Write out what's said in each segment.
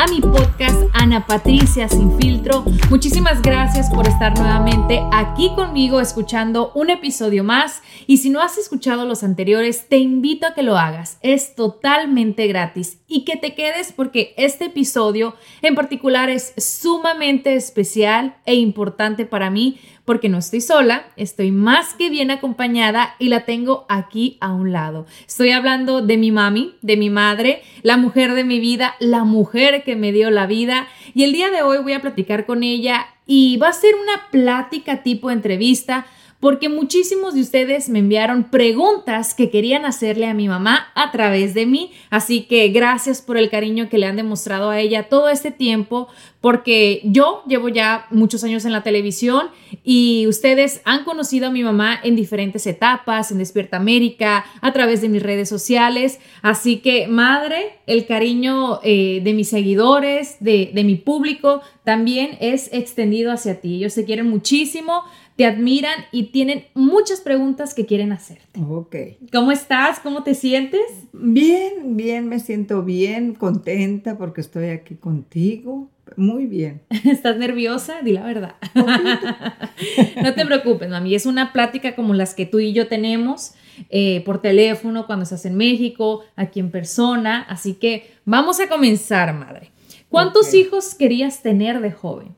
A mi podcast Ana Patricia Sin Filtro. Muchísimas gracias por estar nuevamente aquí conmigo escuchando un episodio más y si no has escuchado los anteriores, te invito a que lo hagas. Es totalmente gratis y que te quedes porque este episodio en particular es sumamente especial e importante para mí porque no estoy sola, estoy más que bien acompañada y la tengo aquí a un lado. Estoy hablando de mi mami, de mi madre, la mujer de mi vida, la mujer que me dio la vida y el día de hoy voy a platicar con ella y va a ser una plática tipo entrevista porque muchísimos de ustedes me enviaron preguntas que querían hacerle a mi mamá a través de mí. Así que gracias por el cariño que le han demostrado a ella todo este tiempo, porque yo llevo ya muchos años en la televisión y ustedes han conocido a mi mamá en diferentes etapas, en Despierta América, a través de mis redes sociales. Así que, madre, el cariño eh, de mis seguidores, de, de mi público, también es extendido hacia ti. Ellos se quieren muchísimo te admiran y tienen muchas preguntas que quieren hacerte. Ok. ¿Cómo estás? ¿Cómo te sientes? Bien, bien, me siento bien, contenta porque estoy aquí contigo. Muy bien. ¿Estás nerviosa? Di la verdad. no te preocupes, mami. Es una plática como las que tú y yo tenemos eh, por teléfono cuando estás en México, aquí en persona. Así que vamos a comenzar, madre. ¿Cuántos hijos querías tener de joven?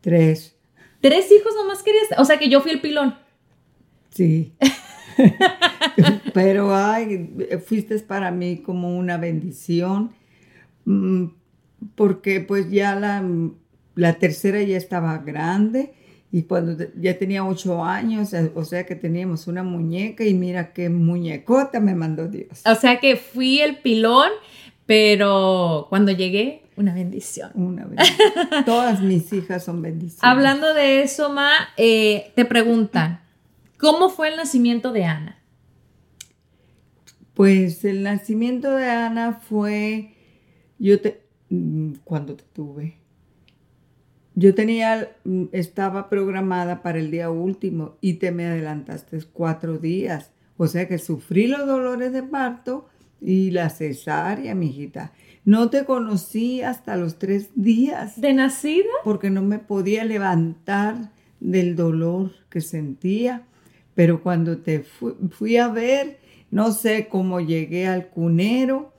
Tres, Tres hijos nomás querías. O sea que yo fui el pilón. sí. Pero ay, fuiste para mí como una bendición, mm, porque pues ya la, la tercera ya estaba grande y cuando ya tenía ocho años, eh, o sea que teníamos una muñeca y mira qué muñecota me mandó Dios. O sea que fui el pilón, pero cuando llegué, una bendición. Una bendición. Todas mis hijas son bendiciones. Hablando de eso, Ma, eh, te preguntan, ¿cómo fue el nacimiento de Ana? Pues el nacimiento de Ana fue, yo te, mm, cuando te tuve, yo tenía, mm, estaba programada para el día último y te me adelantaste cuatro días. O sea que sufrí los dolores de parto y la cesárea, mijita. No te conocí hasta los tres días ¿De nacida? porque no me podía levantar del dolor que sentía. Pero cuando te fu- fui a ver, no sé cómo llegué al cunero,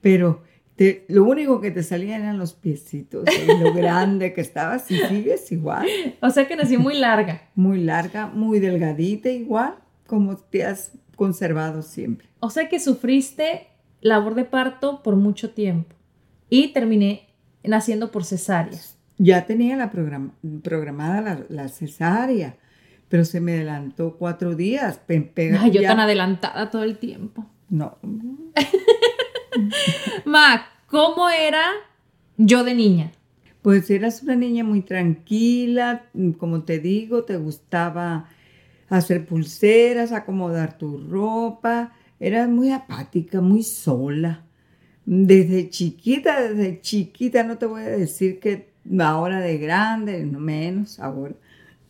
pero te- lo único que te salían eran los piecitos, y lo grande que estabas y sigues igual, O sea que nací muy larga. muy larga, muy delgadita igual, como te has conservado siempre. O sea que sufriste labor de parto por mucho tiempo y terminé naciendo por cesárea. Ya tenía la program- programada la, la cesárea, pero se me adelantó cuatro días. pega- Ay, yo ya- tan adelantada todo el tiempo. No, Ma, ¿cómo era yo de niña? Pues eras una niña muy tranquila, mm, como te digo, te gustaba hacer pulseras, acomodar tu ropa, eras muy apática, muy sola. Desde chiquita, desde chiquita, no te voy a decir que ahora de grande, no menos ahora.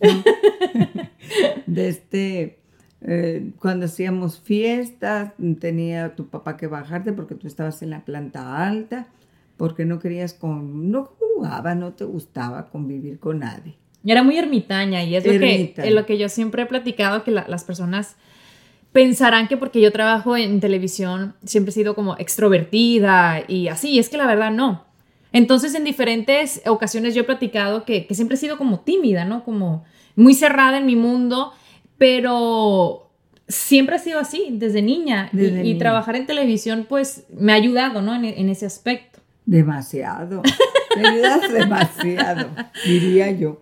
¿no? de este, eh, cuando hacíamos fiestas, tenía tu papá que bajarte porque tú estabas en la planta alta, porque no querías con, no jugaba, no te gustaba convivir con nadie. Era muy ermitaña y es lo que, lo que yo siempre he platicado, que la- las personas pensarán que porque yo trabajo en televisión siempre he sido como extrovertida y así, y es que la verdad no. Entonces en diferentes ocasiones yo he platicado que, que siempre he sido como tímida, ¿no? Como muy cerrada en mi mundo, pero siempre ha sido así desde niña. Y- Desde y, niña. trabajar en televisión pues me ha ayudado, ¿no? En, en ese aspecto. Demasiado. Te ayudas demasiado, diría yo.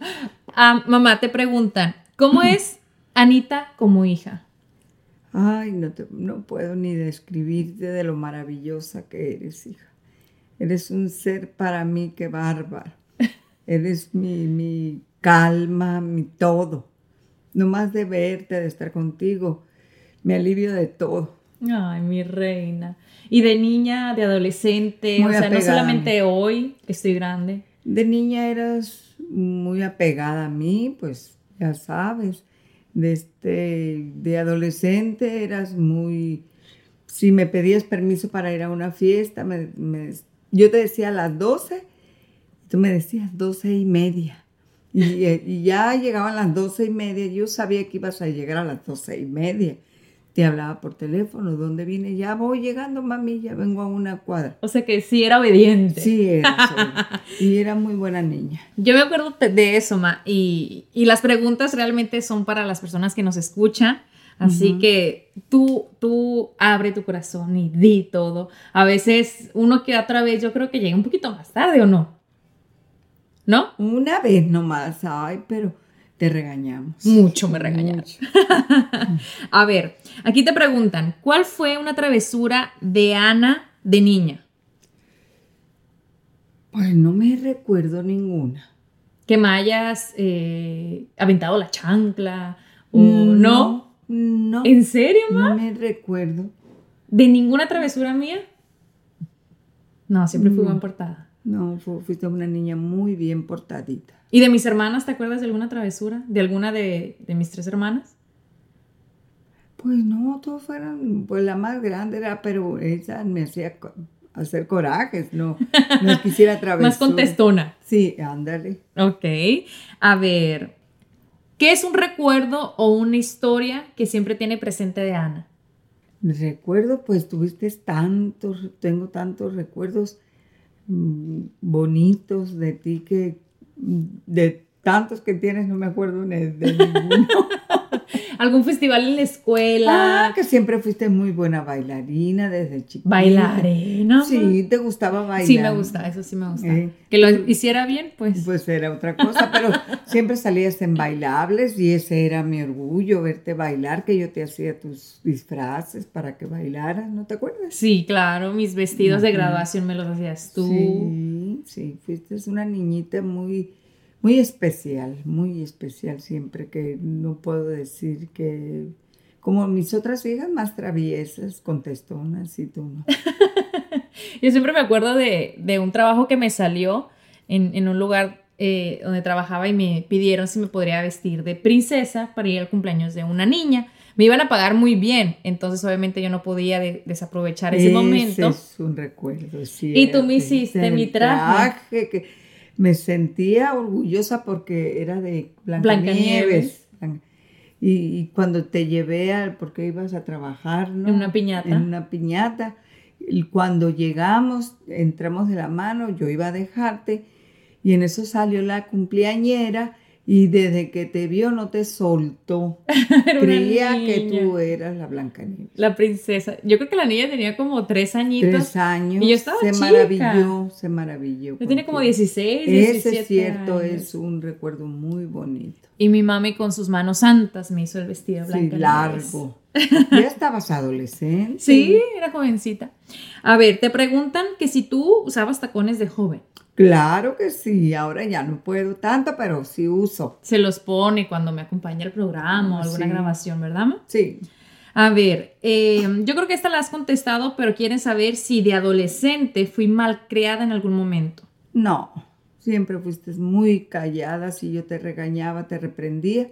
Ah, mamá, te preguntan, ¿cómo es Anita como hija? Ay, no, te- no puedo ni describirte de lo maravillosa que eres, hija. Eres un ser para mí que bárbaro. Eres mi, mi calma, mi todo. No más de verte, de estar contigo, me alivio de todo. Ay, mi reina. Y de niña, de adolescente, Muy o sea, no apegada solamente hoy, que estoy grande. De niña eras muy apegada a mí, pues ya sabes. De, este, de adolescente eras muy... Si me pedías permiso para ir a una fiesta, me- me- yo te decía a las 12, tú me decías 12 y media. Y, y ya llegaban las 12 y media, yo sabía que ibas a llegar a las 12 y media. Te hablaba por teléfono, ¿dónde vine? Ya voy llegando, mami, ya vengo a una cuadra. O sea que sí era obediente. Sí, era, y era muy buena niña. Yo me acuerdo de eso, Ma, y, y las preguntas realmente son para las personas que nos escuchan. Así que tú, tú abre tu corazón y di todo. A veces uno que otra vez yo creo que llega un poquito más tarde o no. ¿No? Una vez nomás, ay, pero te regañamos. Mucho me regañaron. A ver, aquí te preguntan, ¿cuál fue una travesura de Ana de niña? Pues no me recuerdo ninguna. Que me hayas eh, aventado la chancla o no. No, ¿En serio, ma? no me recuerdo. ¿De ninguna travesura mía? No, siempre fui No. bien portada. No, fu- fuiste una niña muy bien portadita. ¿Y de mis hermanas, te acuerdas de alguna travesura? ¿De alguna de, de mis tres hermanas? Pues no, todos fueron, pues la más grande era, pero ella me hacía co- hacer corajes, no, no quisiera atravesar. Más contestona. Sí, ándale. Ok. A ver, ¿qué es un recuerdo o una historia que siempre tiene presente de Ana? Recuerdo, pues tuviste tantos, tengo tantos recuerdos mm, bonitos de ti que de tantos que tienes no me acuerdo de ninguno. ¿Algún festival en la escuela? ah, que siempre fuiste muy buena bailarina desde chiquita. ¿Bailarina? Sí, te gustaba bailar. Sí, me gusta, eso sí me gusta. Eh, que lo hiciera bien, pues. Pues era otra cosa, pero siempre salías en bailables y ese era mi orgullo, verte bailar, que yo te hacía tus disfraces para que bailaras, ¿no te acuerdas? Sí, claro, mis vestidos de graduación me los hacías tú. Sí, sí, fuiste una niñita muy, muy especial, muy especial siempre, que no puedo decir que, como mis otras hijas más traviesas, contestonas y tú no. Yo siempre me acuerdo de, de un trabajo que me salió en, en un lugar eh, donde trabajaba y me pidieron si me podría vestir de princesa para ir al cumpleaños de una niña. Me iban a pagar muy bien, entonces obviamente yo no podía de- desaprovechar ese, momento. es un recuerdo, sí. Y tú me hiciste mi traje. que me sentía orgullosa porque era de Blancanieves. Blancanieves. Y, y cuando te llevé al, porque ibas a trabajar, ¿no? En una piñata. En una piñata. Y cuando llegamos, entramos de la mano, yo iba a dejarte y en eso salió la cumpleañera y desde que te vio no te soltó. Creía que tú eras la Blancanieves. La princesa. Yo creo que la niña tenía como tres añitos. Tres años. Y yo estaba se chica. maravilló, se maravilló. Yo tenía como contigo. 16, 17 Ese es cierto, años. es un recuerdo muy bonito. Y mi mami con sus manos santas me hizo el vestido Sí, blanco. largo. ya estabas adolescente. Sí, era jovencita. A ver, te preguntan que si tú usabas tacones de joven. Claro que sí, ahora ya no puedo tanto, pero sí uso. Se los pone cuando me acompaña el programa o alguna Sí. grabación, ¿verdad? ma? Sí. A ver, eh, yo creo que esta la has contestado, pero quieren saber si de adolescente fui mal criada en algún momento. No, siempre fuiste muy callada. Si yo te regañaba, te reprendía,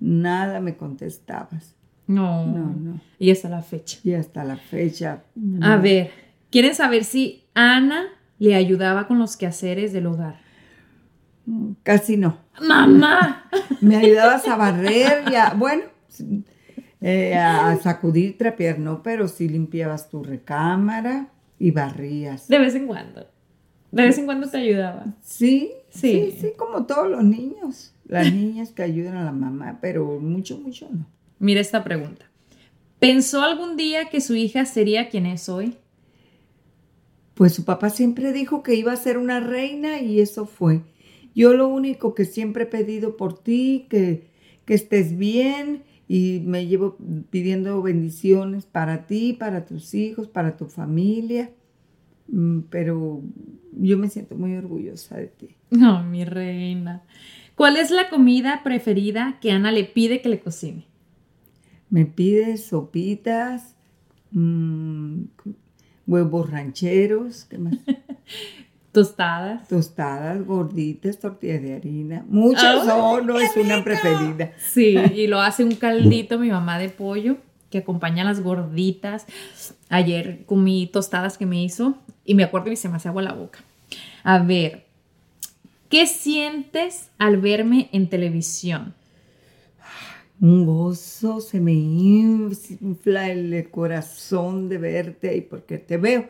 nada me contestabas. No. No, no. Y hasta la fecha. Y hasta la fecha. A ver, quieren saber si Ana le ayudaba con los quehaceres del hogar. Casi no. Mamá. Me ayudabas a barrer y a, bueno, eh, a sacudir, trapear, no, pero sí limpiabas tu recámara y barrías. De vez en cuando. De vez en cuando te ayudaba. Sí, Sí. sí, sí, como todos los niños. Las niñas que ayudan a la mamá, pero mucho, mucho no. Mira esta pregunta. ¿Pensó algún día que su hija sería quien es hoy? Pues su papá siempre dijo que iba a ser una reina y eso fue. Yo lo único que siempre he pedido por ti, que, que estés bien y me llevo pidiendo bendiciones para ti, para tus hijos, para tu familia. Mm, Pero yo me siento muy orgullosa de ti. No, mi reina. ¿Cuál es la comida preferida que Ana le pide que le cocine? Me pides sopitas, mm, huevos rancheros, ¿qué más? Tostadas. tostadas, gorditas, tortillas de harina. Muchas ¡Ay, son, no es una preferida. Sí, y lo hace un caldito mi mamá de pollo que acompaña a las gorditas. Ayer comí tostadas que me hizo y me acuerdo y se me hace agua la boca. A ver, ¿qué sientes al verme en televisión? Un gozo, se me infla el corazón de verte ahí porque te veo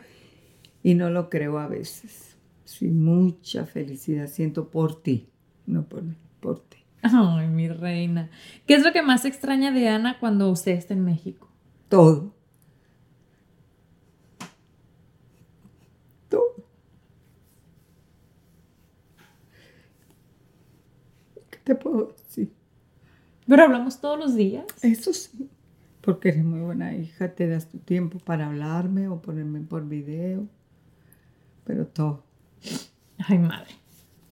y no lo creo a veces. Sí, mucha felicidad siento por ti, no por mí, por ti. Ay, mi reina. ¿Qué es lo que más extraña de Ana cuando usted está en México? Todo. Todo. ¿Qué te puedo decir? Pero hablamos todos los días. Eso sí, porque eres muy buena hija, te das tu tiempo para hablarme o ponerme por video, pero todo. Ay, madre.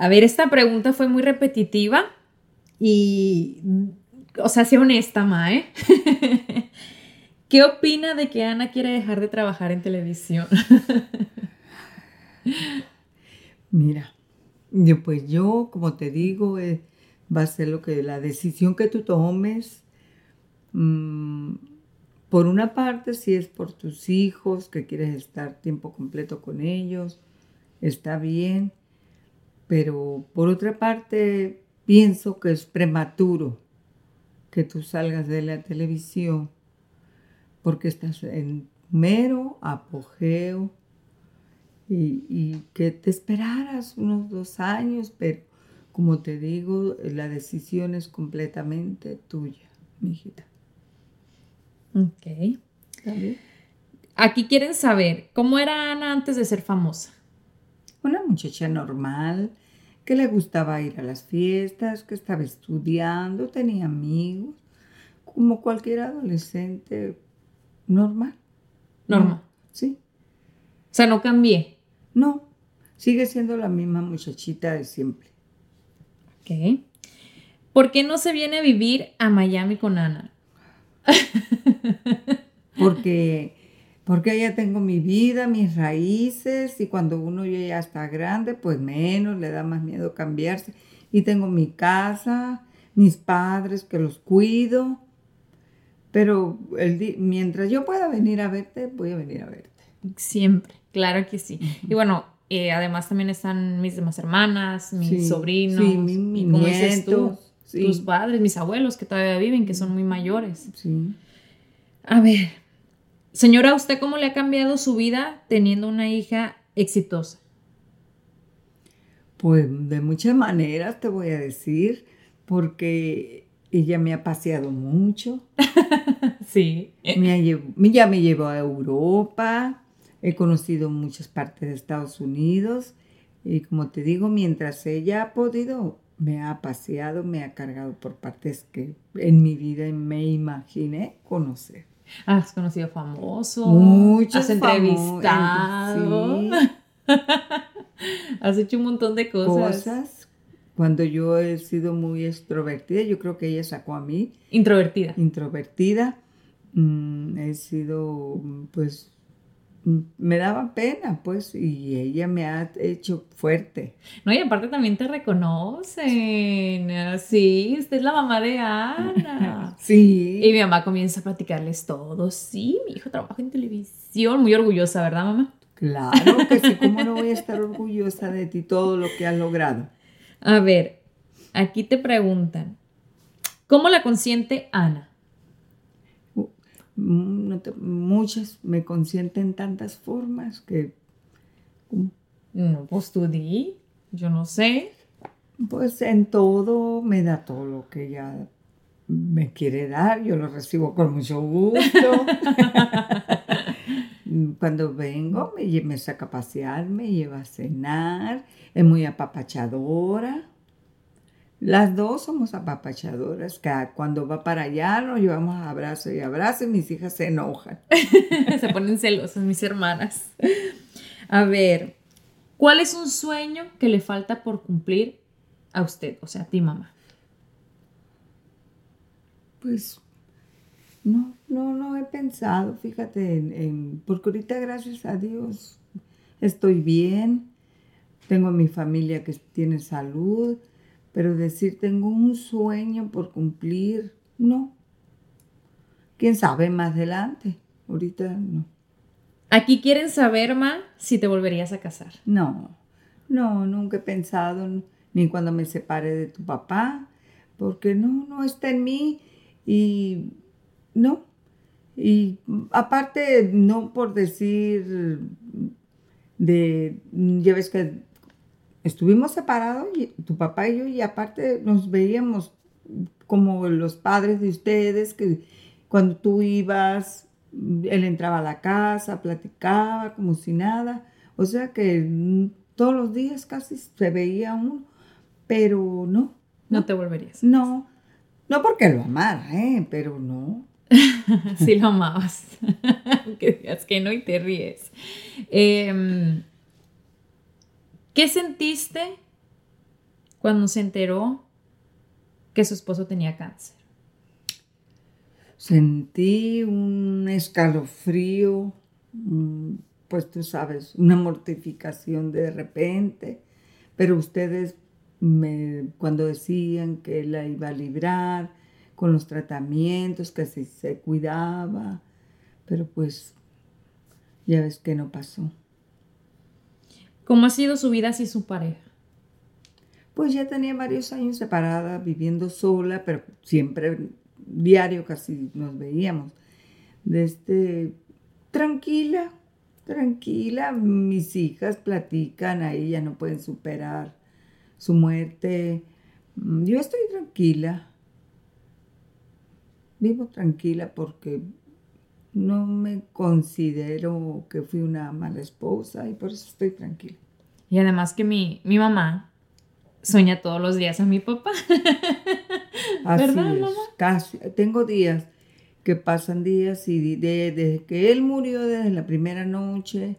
A ver, esta pregunta fue muy repetitiva y, o sea, sea honesta, Ma, ¿eh? ¿Qué opina de que Ana quiere dejar de trabajar en televisión? Mira, yo, pues yo, como te digo, eh, va a ser lo que la decisión que tú tomes. mm, por una parte, si es por tus hijos, que quieres estar tiempo completo con ellos, está bien. Pero por otra parte, pienso que es prematuro que tú salgas de la televisión porque estás en mero apogeo y, y que te esperaras unos dos años, pero como te digo, la decisión es completamente tuya, mi hijita. Ok. Aquí quieren saber, ¿cómo era Ana antes de ser famosa? Una muchacha normal, que le gustaba ir a las fiestas, que estaba estudiando, tenía amigos, como cualquier adolescente normal. Normal. Sí. O sea, no cambié. No, sigue siendo la misma muchachita de siempre. Ok. ¿Por qué no se viene a vivir a Miami con Ana? Porque, porque ya tengo mi vida, mis raíces, y cuando uno ya está grande, pues menos, le da más miedo cambiarse. Y tengo mi casa, mis padres que los cuido. Pero el mientras yo pueda venir a verte, voy a venir a verte. Siempre, claro que sí. Y bueno, eh, además también están mis demás hermanas, mis Sí, sobrinos, sí, mi- dices tú, nietos, sí. tus padres, mis abuelos que todavía viven, que son muy mayores. Sí. A ver, señora, ¿usted cómo le ha cambiado su vida teniendo una hija exitosa? Pues de muchas maneras te voy a decir, porque ella me ha paseado mucho. sí. Me ha ya me llevó a Europa, he conocido muchas partes de Estados Unidos y como te digo, mientras ella ha podido, me ha paseado, me ha cargado por partes que en mi vida me imaginé conocer. Has conocido famosos. Muchos Has famo- entrevistado. sí. Has hecho un montón de cosas. Cosas. Cuando yo he sido muy extrovertida, yo creo que ella sacó a mí Introvertida. introvertida, mm, he sido, pues, me daba pena, pues, y ella me ha hecho fuerte. No, y aparte también te reconocen. Sí, usted es la mamá de Ana. Sí, Y mi mamá comienza a platicarles todo. Sí, mi hijo trabaja en televisión. Muy orgullosa, ¿verdad, mamá? claro que sí, ¿cómo no voy a estar orgullosa de ti, todo lo que has logrado? A ver, aquí te preguntan. ¿Cómo la consiente Ana? No te- muchas me consienten tantas formas que, No, pues tú di. Yo no sé. pues, en todo me da todo lo que ella me quiere dar, yo lo recibo con mucho gusto. Cuando vengo, me, me saca a pasear, me lleva a cenar, es muy apapachadora. Las dos somos apapachadoras, que cuando va para allá nos llevamos a abrazo y abrazo y mis hijas se enojan. Se ponen celosas mis hermanas. A ver, ¿cuál es un sueño que le falta por cumplir a usted, o sea, a ti, mamá? Pues no, no, no he pensado, fíjate, en, en- porque ahorita gracias a Dios estoy bien, tengo a mi familia que tiene salud, pero decir tengo un sueño por cumplir, no. ¿Quién sabe más adelante? Ahorita no. Aquí quieren saber, ma, si te volverías a casar. No, no, nunca he pensado ni cuando me separe de tu papá, porque no, no está en mí y no. Y aparte, no por decir de, ya ves que estuvimos separados, y, tu papá y yo, y aparte nos veíamos como los padres de ustedes, que cuando tú ibas, él entraba a la casa, platicaba como si nada. O sea que todos los días casi se veía uno, pero no, No te volverías. no, no porque lo amara, ¿eh? pero no. Si lo amabas. que digas que no y te ríes. Em, ¿Qué sentiste cuando se enteró que su esposo tenía cáncer? Sentí un escalofrío, mm, pues tú sabes, una mortificación de repente, pero ustedes me, cuando decían que la iba a librar con los tratamientos, que si se cuidaba, pero pues ya ves que no pasó. ¿Cómo ha sido su vida sin su pareja? Pues ya tenía varios años separada, viviendo sola, pero siempre diario casi nos veíamos. Desde tranquila, tranquila, mis hijas platican, ahí ya no pueden superar su muerte. Mm, Yo estoy tranquila. Vivo tranquila porque no me considero que fui una mala esposa y por eso estoy tranquila. Y además que mi, mi mamá sueña todos los días a mi papá. Así ¿Verdad, es, mamá? casi. Tengo días que pasan días y de- desde que él murió, desde la primera noche,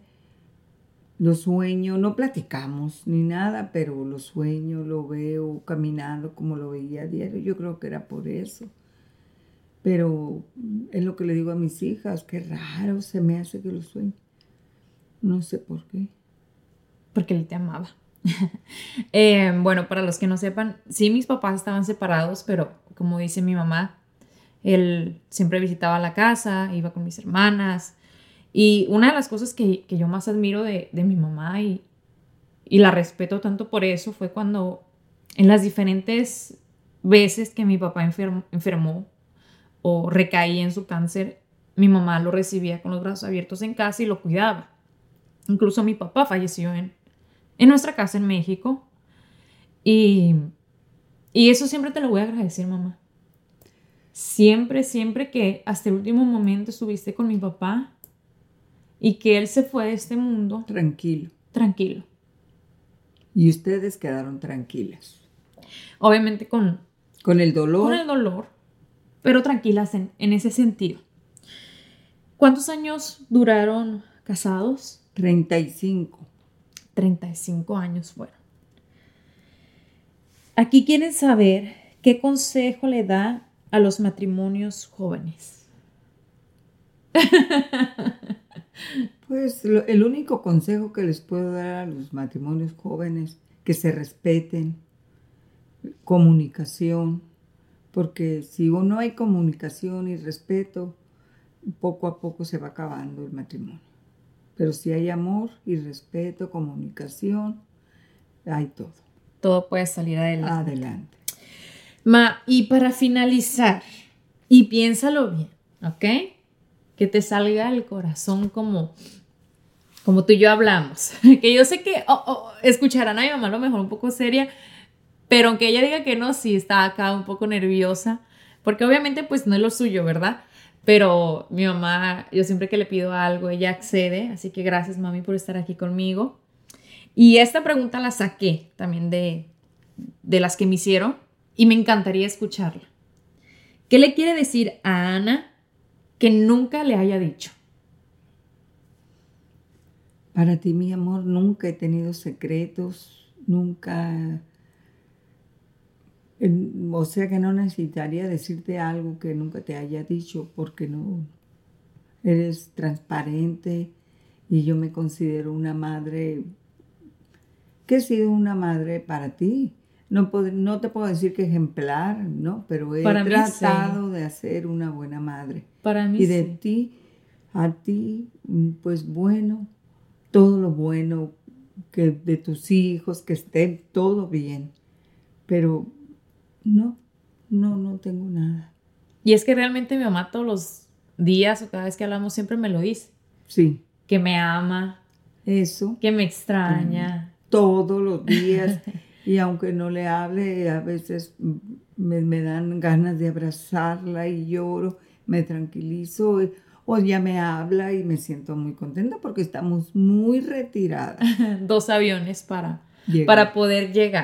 lo sueño, no platicamos ni nada, pero lo sueño, lo veo caminando como lo veía a diario. Yo creo que era por eso. Pero es lo que le digo a mis hijas, qué raro se me hace que lo sueño. No sé por qué. porque él te amaba. Eh, bueno, para los que no sepan, sí, mis papás estaban separados, pero como dice mi mamá, él siempre visitaba la casa, iba con mis hermanas. Y una de las cosas que, que yo más admiro de, de mi mamá y, y la respeto tanto por eso fue cuando en las diferentes veces que mi papá enferm- enfermó o recaía en su cáncer, mi mamá lo recibía con los brazos abiertos en casa y lo cuidaba. Incluso mi papá falleció en, en nuestra casa en México. Y, y eso siempre te lo voy a agradecer, mamá. Siempre, siempre que hasta el último momento estuviste con mi papá y que él se fue de este mundo Tranquilo. tranquilo. Y ustedes quedaron tranquilas. Obviamente con, Con el dolor, con el dolor, pero tranquilas en, en ese sentido. ¿Cuántos años duraron casados? 35. 35 años fueron. Aquí quieren saber qué consejo le da a los matrimonios jóvenes. Pues lo- el único consejo que les puedo dar a los matrimonios jóvenes, que se respeten, comunicación, porque si no hay comunicación y respeto, poco a poco se va acabando el matrimonio. Pero si hay amor y respeto, comunicación, hay todo. Todo puede salir adelante. Adelante. Ma, y para finalizar, y piénsalo bien, ¿ok? Que te salga el corazón como, como tú y yo hablamos. Que yo sé que oh, oh, escucharán a mi mamá a lo mejor un poco seria, pero aunque ella diga que no, sí está acá un poco nerviosa, porque obviamente pues no es lo suyo, ¿verdad? Pero mi mamá, yo siempre que le pido algo, ella accede, así que gracias mami por estar aquí conmigo. Y esta pregunta la saqué también de, de las que me hicieron y me encantaría escucharla. ¿Qué le quiere decir a Ana que nunca le haya dicho? Para ti, mi amor, nunca he tenido secretos, nunca... O sea que no necesitaría decirte algo que nunca te haya dicho porque no eres transparente y yo me considero una madre que he sido una madre para ti. No, no te puedo decir que ejemplar, ¿no? Pero he Para mí sí. tratado de hacer una buena madre. Para mí Y de sí. ti, a ti, pues bueno, todo lo bueno, que de tus hijos, que estén todo bien. Pero no, no, no tengo nada. Y es que realmente mi mamá todos los días o cada vez que hablamos siempre me lo dice. Sí, Que me ama, eso, que me extraña. todos los días. Y aunque no le hable, a veces me, me dan ganas de abrazarla y lloro, me tranquilizo. O ya me habla y me siento muy contenta porque estamos muy retiradas. Dos aviones para, para poder llegar.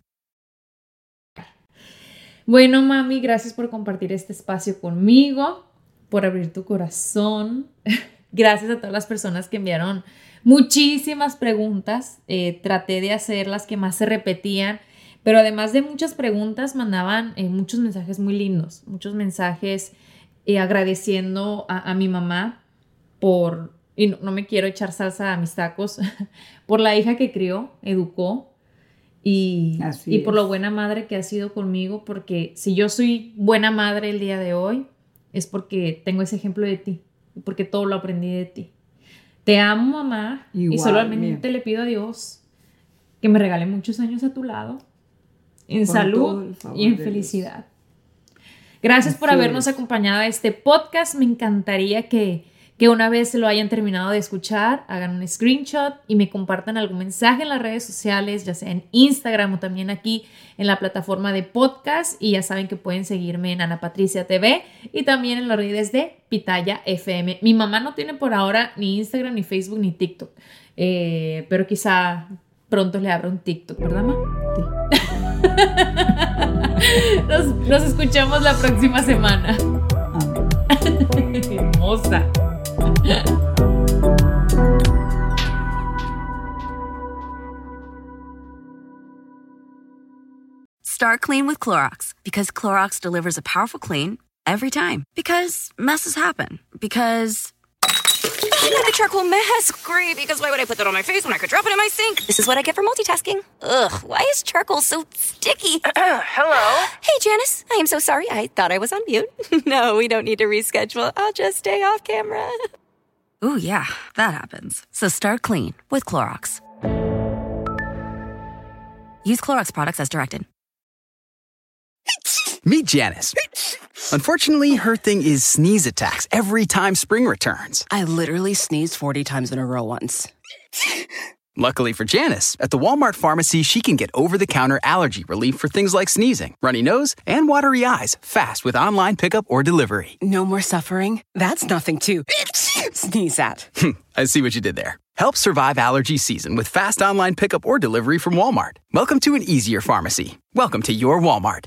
Bueno, mami, gracias por compartir este espacio conmigo, por abrir tu corazón. Gracias a todas las personas que enviaron muchísimas preguntas. Eh, traté de hacer las que más se repetían, pero además de muchas preguntas, mandaban eh, muchos mensajes muy lindos, muchos mensajes eh, agradeciendo a, mi mamá por, y no me quiero echar salsa a mis tacos, por la hija que crió, educó y, Así y por lo buena madre que ha sido conmigo, porque si yo soy buena madre el día de hoy, es porque tengo ese ejemplo de ti, porque todo lo aprendí de ti. Te amo, mamá, y solamente mía. le pido a Dios que me regale muchos años a tu lado, en salud y en felicidad. Gracias por habernos es. acompañado a este podcast. Me encantaría que, que una vez lo hayan terminado de escuchar, hagan un screenshot y me compartan algún mensaje en las redes sociales, ya sea en Instagram o también aquí en la plataforma de podcast. Y ya saben que pueden seguirme en Ana Patricia TV y también en las redes de Pitaya FM. Mi mamá no tiene por ahora ni Instagram, ni Facebook, ni TikTok, eh, pero quizá pronto le abra un TikTok, ¿verdad, mamá? nos, nos escuchamos la próxima semana. Hermosa. Start clean with Clorox because Clorox delivers a powerful clean every time. Because messes happen. Because. The charcoal mask. Great, because why would I put that on my face when I could drop it in my sink? This is what I get for multitasking. Ugh, why is charcoal so sticky? Hello? Hey, Janice. I am so sorry. I thought I was on mute. no, we don't need to reschedule. I'll just stay off camera. Ooh, yeah, that happens. So start clean with Clorox. Use Clorox products as directed. Meet Janice. Unfortunately, her thing is sneeze attacks every time spring returns. I literally sneezed 40 times in a row once. Luckily for Janice, at the Walmart pharmacy, she can get over the counter allergy relief for things like sneezing, runny nose, and watery eyes fast with online pickup or delivery. No more suffering? That's nothing to sneeze at. Hmm, I see what you did there. Help survive allergy season with fast online pickup or delivery from Walmart. Welcome to an easier pharmacy. Welcome to your Walmart.